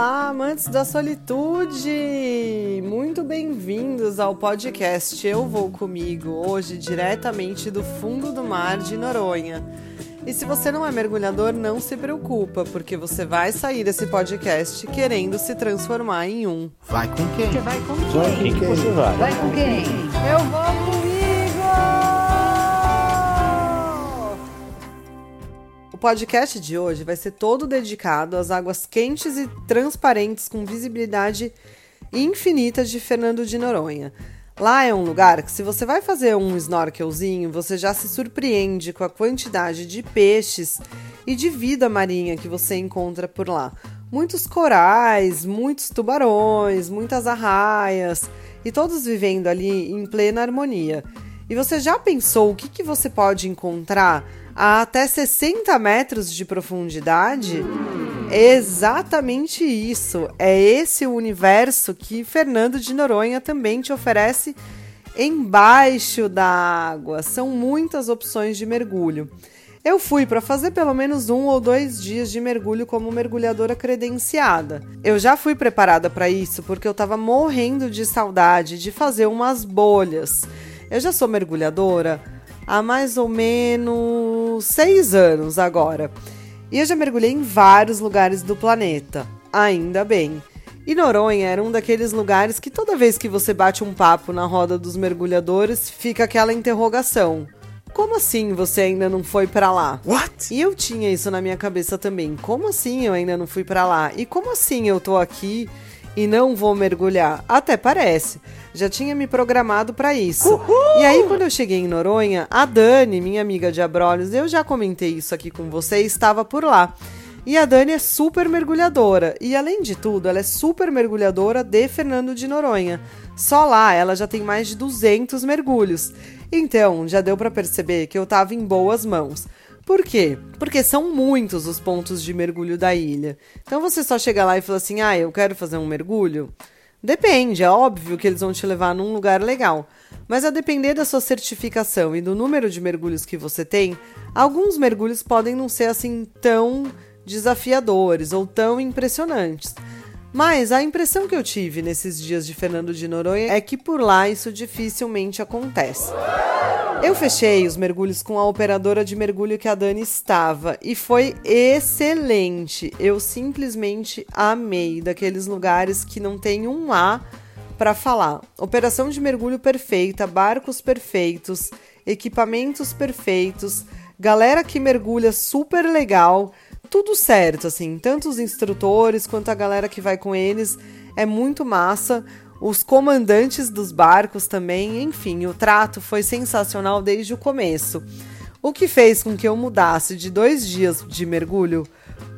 Olá, amantes da solitude! Muito bem-vindos ao podcast Eu Vou Comigo, hoje diretamente do fundo do mar de Noronha. E se você não é mergulhador, não se preocupa, porque você vai sair desse podcast querendo se transformar em um. Vai com quem? Você vai com quem? Vai com quem você vai? Vai com quem? Eu vou comigo! Podcast de hoje vai ser todo dedicado às águas quentes e transparentes com visibilidade infinita de Fernando de Noronha. Lá é um lugar que, se você vai fazer um snorkelzinho, você já se surpreende com a quantidade de peixes e de vida marinha que você encontra por lá. Muitos corais, muitos tubarões, muitas arraias e todos vivendo ali em plena harmonia. E você já pensou o que, que você pode encontrar a até 60 metros de profundidade? Exatamente isso. É esse o universo que Fernando de Noronha também te oferece embaixo da água. São muitas opções de mergulho. Eu fui para fazer pelo menos um ou dois dias de mergulho como mergulhadora credenciada. Eu já fui preparada para isso porque eu estava morrendo de saudade de fazer umas bolhas. Eu já sou mergulhadora há mais ou menos seis anos agora. E eu já mergulhei em vários lugares do planeta. Ainda bem. E Noronha era um daqueles lugares que toda vez que você bate um papo na roda dos mergulhadores, fica aquela interrogação. Como assim você ainda não foi para lá? What? E eu tinha isso na minha cabeça também. Como assim eu ainda não fui para lá? E como assim eu tô aqui e não vou mergulhar? Até parece. Já tinha me programado para isso. Uhul! E aí quando eu cheguei em Noronha, a Dani, minha amiga de Abrolhos, eu já comentei isso aqui com você, estava por lá. E a Dani é super mergulhadora. E além de tudo, ela é super mergulhadora de Fernando de Noronha. Só lá ela já tem mais de 200 mergulhos. Então, já deu para perceber que eu tava em boas mãos. Por quê? Porque são muitos os pontos de mergulho da ilha. Então você só chega lá e fala assim: "Ah, eu quero fazer um mergulho". Depende, é óbvio que eles vão te levar num lugar legal. Mas a depender da sua certificação e do número de mergulhos que você tem, alguns mergulhos podem não ser assim tão desafiadores ou tão impressionantes. Mas a impressão que eu tive nesses dias de Fernando de Noronha é que por lá isso dificilmente acontece. Eu fechei os mergulhos com a operadora de mergulho que a Dani estava e foi excelente. Eu simplesmente amei daqueles lugares que não tem um A para falar. Operação de mergulho perfeita, barcos perfeitos, equipamentos perfeitos, galera que mergulha super legal tudo certo, assim, tanto os instrutores quanto a galera que vai com eles é muito massa. Os comandantes dos barcos também, enfim, o trato foi sensacional desde o começo. O que fez com que eu mudasse de dois dias de mergulho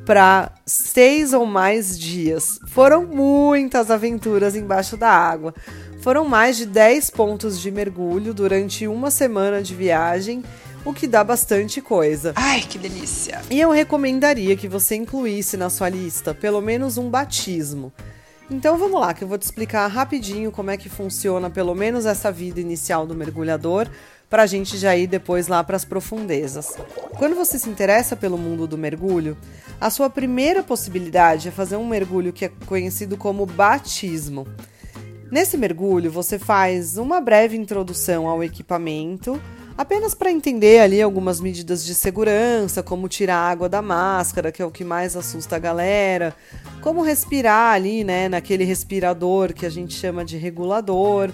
para seis ou mais dias. Foram muitas aventuras embaixo da água. Foram mais de 10 pontos de mergulho durante uma semana de viagem o que dá bastante coisa. Ai, que delícia! E eu recomendaria que você incluísse na sua lista pelo menos um batismo. Então vamos lá, que eu vou te explicar rapidinho como é que funciona pelo menos essa vida inicial do mergulhador, para a gente já ir depois lá para as profundezas. Quando você se interessa pelo mundo do mergulho, a sua primeira possibilidade é fazer um mergulho que é conhecido como batismo. Nesse mergulho, você faz uma breve introdução ao equipamento, apenas para entender ali algumas medidas de segurança, como tirar água da máscara, que é o que mais assusta a galera, como respirar ali, né, naquele respirador que a gente chama de regulador,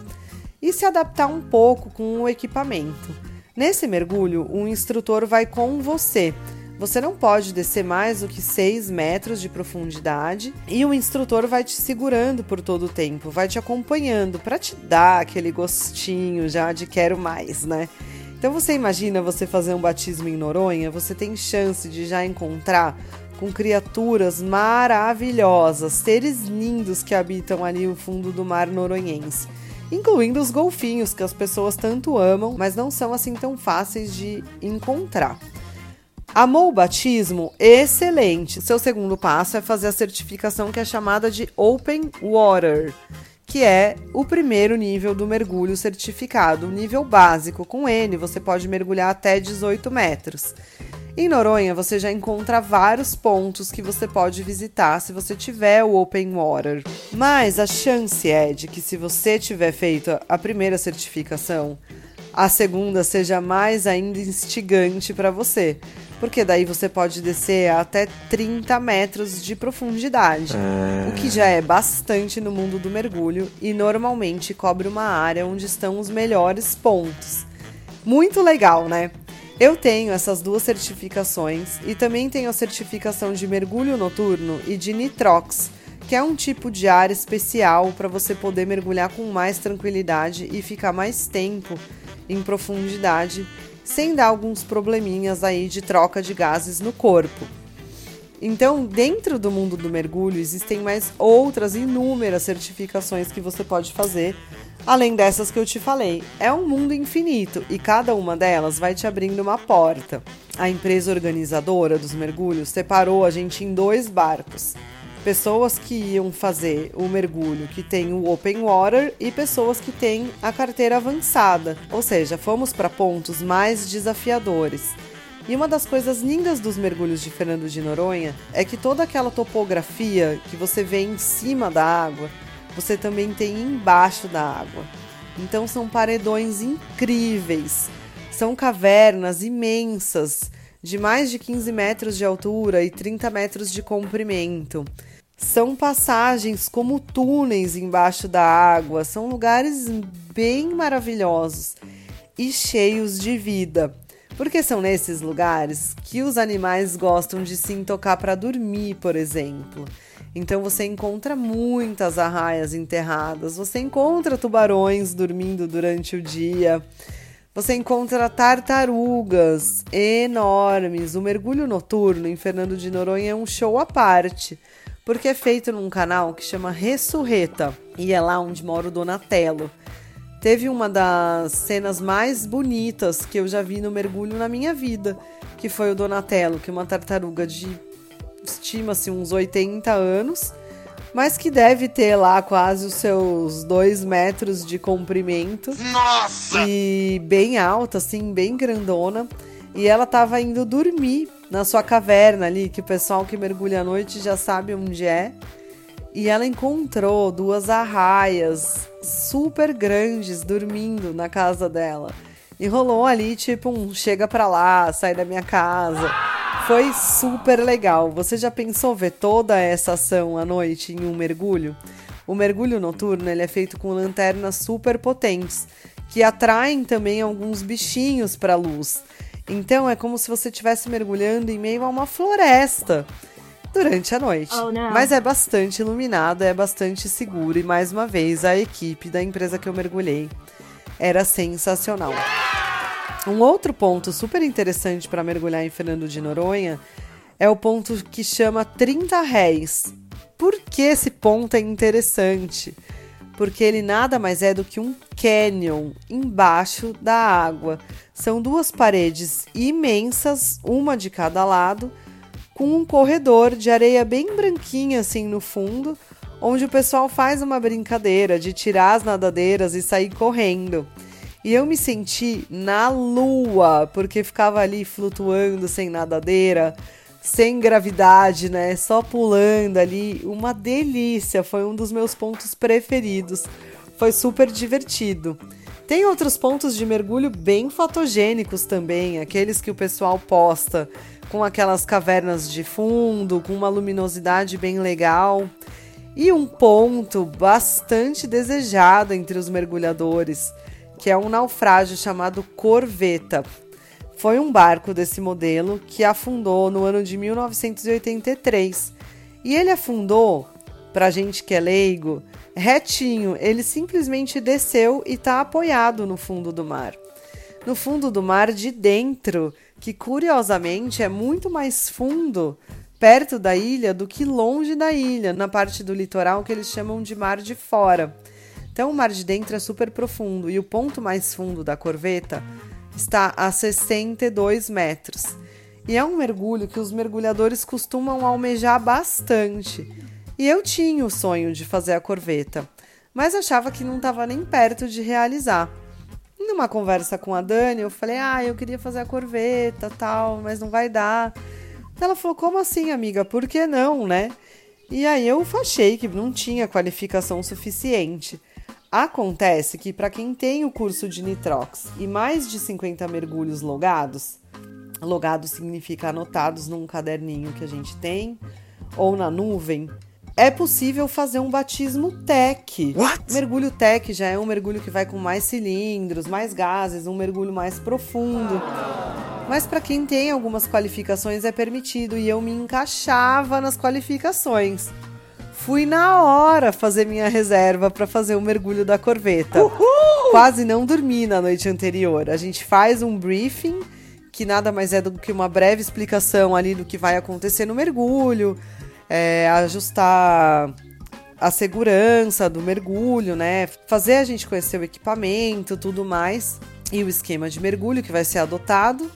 e se adaptar um pouco com o equipamento. Nesse mergulho, o instrutor vai com você. Você não pode descer mais do que 6 metros de profundidade e o instrutor vai te segurando por todo o tempo, vai te acompanhando para te dar aquele gostinho já de quero mais, né? Então você imagina você fazer um batismo em Noronha, você tem chance de já encontrar com criaturas maravilhosas, seres lindos que habitam ali o fundo do mar noronhense, incluindo os golfinhos que as pessoas tanto amam, mas não são assim tão fáceis de encontrar. Amou o batismo? Excelente! Seu segundo passo é fazer a certificação que é chamada de Open Water que é o primeiro nível do mergulho certificado, o nível básico. Com N, você pode mergulhar até 18 metros. Em Noronha, você já encontra vários pontos que você pode visitar se você tiver o Open Water. Mas a chance é de que, se você tiver feito a primeira certificação, a segunda seja mais ainda instigante para você. Porque daí você pode descer até 30 metros de profundidade, o que já é bastante no mundo do mergulho e normalmente cobre uma área onde estão os melhores pontos. Muito legal, né? Eu tenho essas duas certificações e também tenho a certificação de mergulho noturno e de nitrox, que é um tipo de ar especial para você poder mergulhar com mais tranquilidade e ficar mais tempo em profundidade, sem dar alguns probleminhas aí de troca de gases no corpo. Então, dentro do mundo do mergulho, existem mais outras inúmeras certificações que você pode fazer além dessas que eu te falei. É um mundo infinito e cada uma delas vai te abrindo uma porta. A empresa organizadora dos mergulhos separou a gente em dois barcos. Pessoas que iam fazer o mergulho que tem o open water e pessoas que têm a carteira avançada, ou seja, fomos para pontos mais desafiadores. E uma das coisas lindas dos mergulhos de Fernando de Noronha é que toda aquela topografia que você vê em cima da água você também tem embaixo da água. Então são paredões incríveis. São cavernas imensas, de mais de 15 metros de altura e 30 metros de comprimento. São passagens como túneis embaixo da água, são lugares bem maravilhosos e cheios de vida. Porque são nesses lugares que os animais gostam de se tocar para dormir, por exemplo. Então você encontra muitas arraias enterradas, você encontra tubarões dormindo durante o dia, você encontra tartarugas enormes. O mergulho noturno em Fernando de Noronha é um show à parte, porque é feito num canal que chama Ressurreta e é lá onde mora o Donatello. Teve uma das cenas mais bonitas que eu já vi no mergulho na minha vida, que foi o Donatello, que é uma tartaruga de estima-se uns 80 anos, mas que deve ter lá quase os seus 2 metros de comprimento. Nossa! E bem alta, assim, bem grandona. E ela estava indo dormir na sua caverna ali, que o pessoal que mergulha à noite já sabe onde é. E ela encontrou duas arraias super grandes dormindo na casa dela. E rolou ali, tipo, um chega pra lá, sai da minha casa. Foi super legal. Você já pensou ver toda essa ação à noite em um mergulho? O mergulho noturno ele é feito com lanternas super potentes, que atraem também alguns bichinhos para a luz. Então é como se você estivesse mergulhando em meio a uma floresta durante a noite. Oh, Mas é bastante iluminado, é bastante seguro e mais uma vez a equipe da empresa que eu mergulhei era sensacional. Um outro ponto super interessante para mergulhar em Fernando de Noronha é o ponto que chama 30 réis. Por que esse ponto é interessante? Porque ele nada mais é do que um canyon embaixo da água. São duas paredes imensas, uma de cada lado, com um corredor de areia bem branquinha assim no fundo, onde o pessoal faz uma brincadeira de tirar as nadadeiras e sair correndo. E eu me senti na lua, porque ficava ali flutuando sem nadadeira, sem gravidade, né? Só pulando ali. Uma delícia, foi um dos meus pontos preferidos. Foi super divertido. Tem outros pontos de mergulho bem fotogênicos também, aqueles que o pessoal posta com aquelas cavernas de fundo, com uma luminosidade bem legal. E um ponto bastante desejado entre os mergulhadores que é um naufrágio chamado Corveta. Foi um barco desse modelo que afundou no ano de 1983. E ele afundou, pra gente que é leigo, retinho. Ele simplesmente desceu e está apoiado no fundo do mar. No fundo do mar de dentro, que curiosamente é muito mais fundo perto da ilha do que longe da ilha, na parte do litoral que eles chamam de mar de fora. Então o mar de dentro é super profundo e o ponto mais fundo da corveta está a 62 metros. E é um mergulho que os mergulhadores costumam almejar bastante. E eu tinha o sonho de fazer a corveta, mas achava que não estava nem perto de realizar. numa conversa com a Dani, eu falei: "Ah, eu queria fazer a corveta, tal, mas não vai dar". Ela falou: "Como assim, amiga? Por que não, né?" E aí eu achei que não tinha qualificação suficiente. Acontece que para quem tem o curso de Nitrox e mais de 50 mergulhos logados, logados significa anotados num caderninho que a gente tem ou na nuvem, é possível fazer um batismo tech. What? Mergulho tech já é um mergulho que vai com mais cilindros, mais gases, um mergulho mais profundo. Mas para quem tem algumas qualificações é permitido e eu me encaixava nas qualificações. Fui na hora fazer minha reserva para fazer o mergulho da corveta. Uhul! Quase não dormi na noite anterior. A gente faz um briefing, que nada mais é do que uma breve explicação ali do que vai acontecer no mergulho, é, ajustar a segurança do mergulho, né? Fazer a gente conhecer o equipamento, tudo mais, e o esquema de mergulho que vai ser adotado.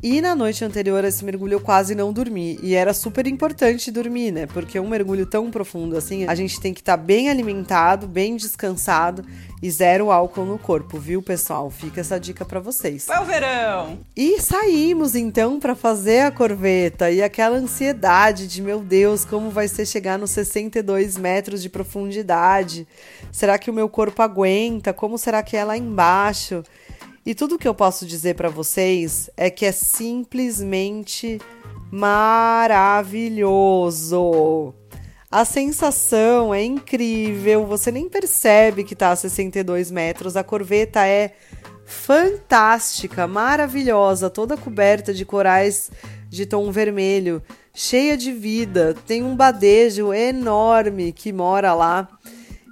E na noite anterior a esse mergulho eu quase não dormi. E era super importante dormir, né? Porque um mergulho tão profundo assim, a gente tem que estar tá bem alimentado, bem descansado e zero álcool no corpo, viu, pessoal? Fica essa dica para vocês. É o verão! E saímos então para fazer a corveta e aquela ansiedade de meu Deus, como vai ser chegar nos 62 metros de profundidade? Será que o meu corpo aguenta? Como será que é lá embaixo? E tudo que eu posso dizer para vocês é que é simplesmente maravilhoso. A sensação é incrível, você nem percebe que tá a 62 metros. A corveta é fantástica, maravilhosa, toda coberta de corais de tom vermelho, cheia de vida. Tem um badejo enorme que mora lá.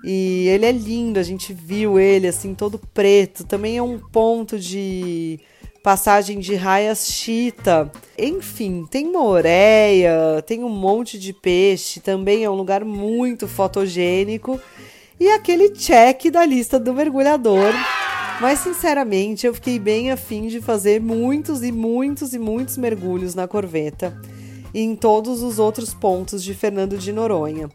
E ele é lindo, a gente viu ele assim todo preto. Também é um ponto de passagem de raias chita. Enfim, tem moreia, tem um monte de peixe, também é um lugar muito fotogênico. E aquele check da lista do mergulhador. Mas sinceramente, eu fiquei bem afim de fazer muitos e muitos e muitos mergulhos na corveta e em todos os outros pontos de Fernando de Noronha.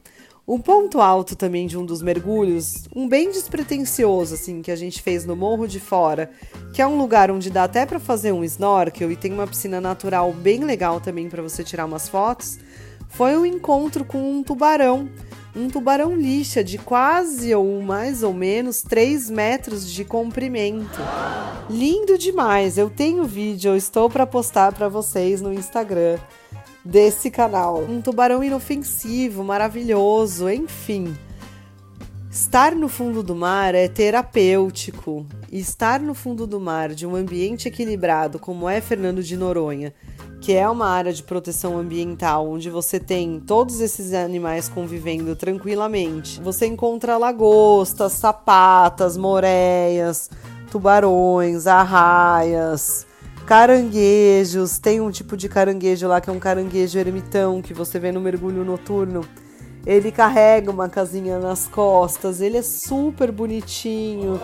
Um ponto alto também de um dos mergulhos, um bem despretensioso assim que a gente fez no Morro de Fora, que é um lugar onde dá até para fazer um snorkel e tem uma piscina natural bem legal também para você tirar umas fotos, foi um encontro com um tubarão, um tubarão lixa de quase ou mais ou menos 3 metros de comprimento. Lindo demais! Eu tenho vídeo, eu estou para postar para vocês no Instagram desse canal. Um tubarão inofensivo, maravilhoso, enfim. Estar no fundo do mar é terapêutico. E estar no fundo do mar de um ambiente equilibrado, como é Fernando de Noronha, que é uma área de proteção ambiental onde você tem todos esses animais convivendo tranquilamente. Você encontra lagostas, sapatas, moreias, tubarões, arraias, caranguejos. Tem um tipo de caranguejo lá que é um caranguejo ermitão que você vê no mergulho noturno. Ele carrega uma casinha nas costas, ele é super bonitinho.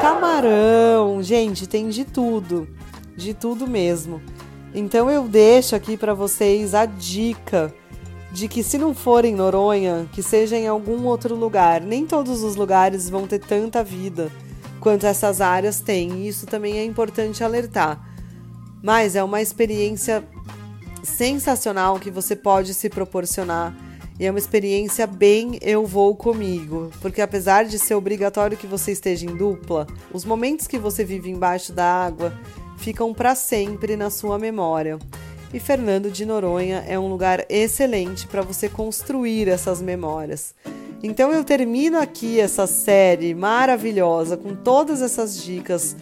Camarão, gente, tem de tudo, de tudo mesmo. Então eu deixo aqui para vocês a dica de que se não for em Noronha, que seja em algum outro lugar. Nem todos os lugares vão ter tanta vida quanto essas áreas têm. Isso também é importante alertar mas é uma experiência sensacional que você pode se proporcionar. E é uma experiência bem eu vou comigo, porque apesar de ser obrigatório que você esteja em dupla, os momentos que você vive embaixo da água ficam para sempre na sua memória. E Fernando de Noronha é um lugar excelente para você construir essas memórias. Então eu termino aqui essa série maravilhosa com todas essas dicas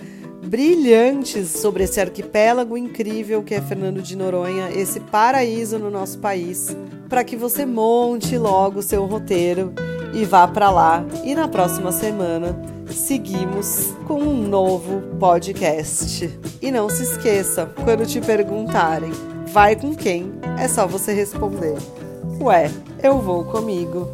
brilhantes sobre esse arquipélago incrível que é Fernando de Noronha, esse paraíso no nosso país, para que você monte logo o seu roteiro e vá para lá. E na próxima semana seguimos com um novo podcast. E não se esqueça, quando te perguntarem, vai com quem? É só você responder: Ué, eu vou comigo.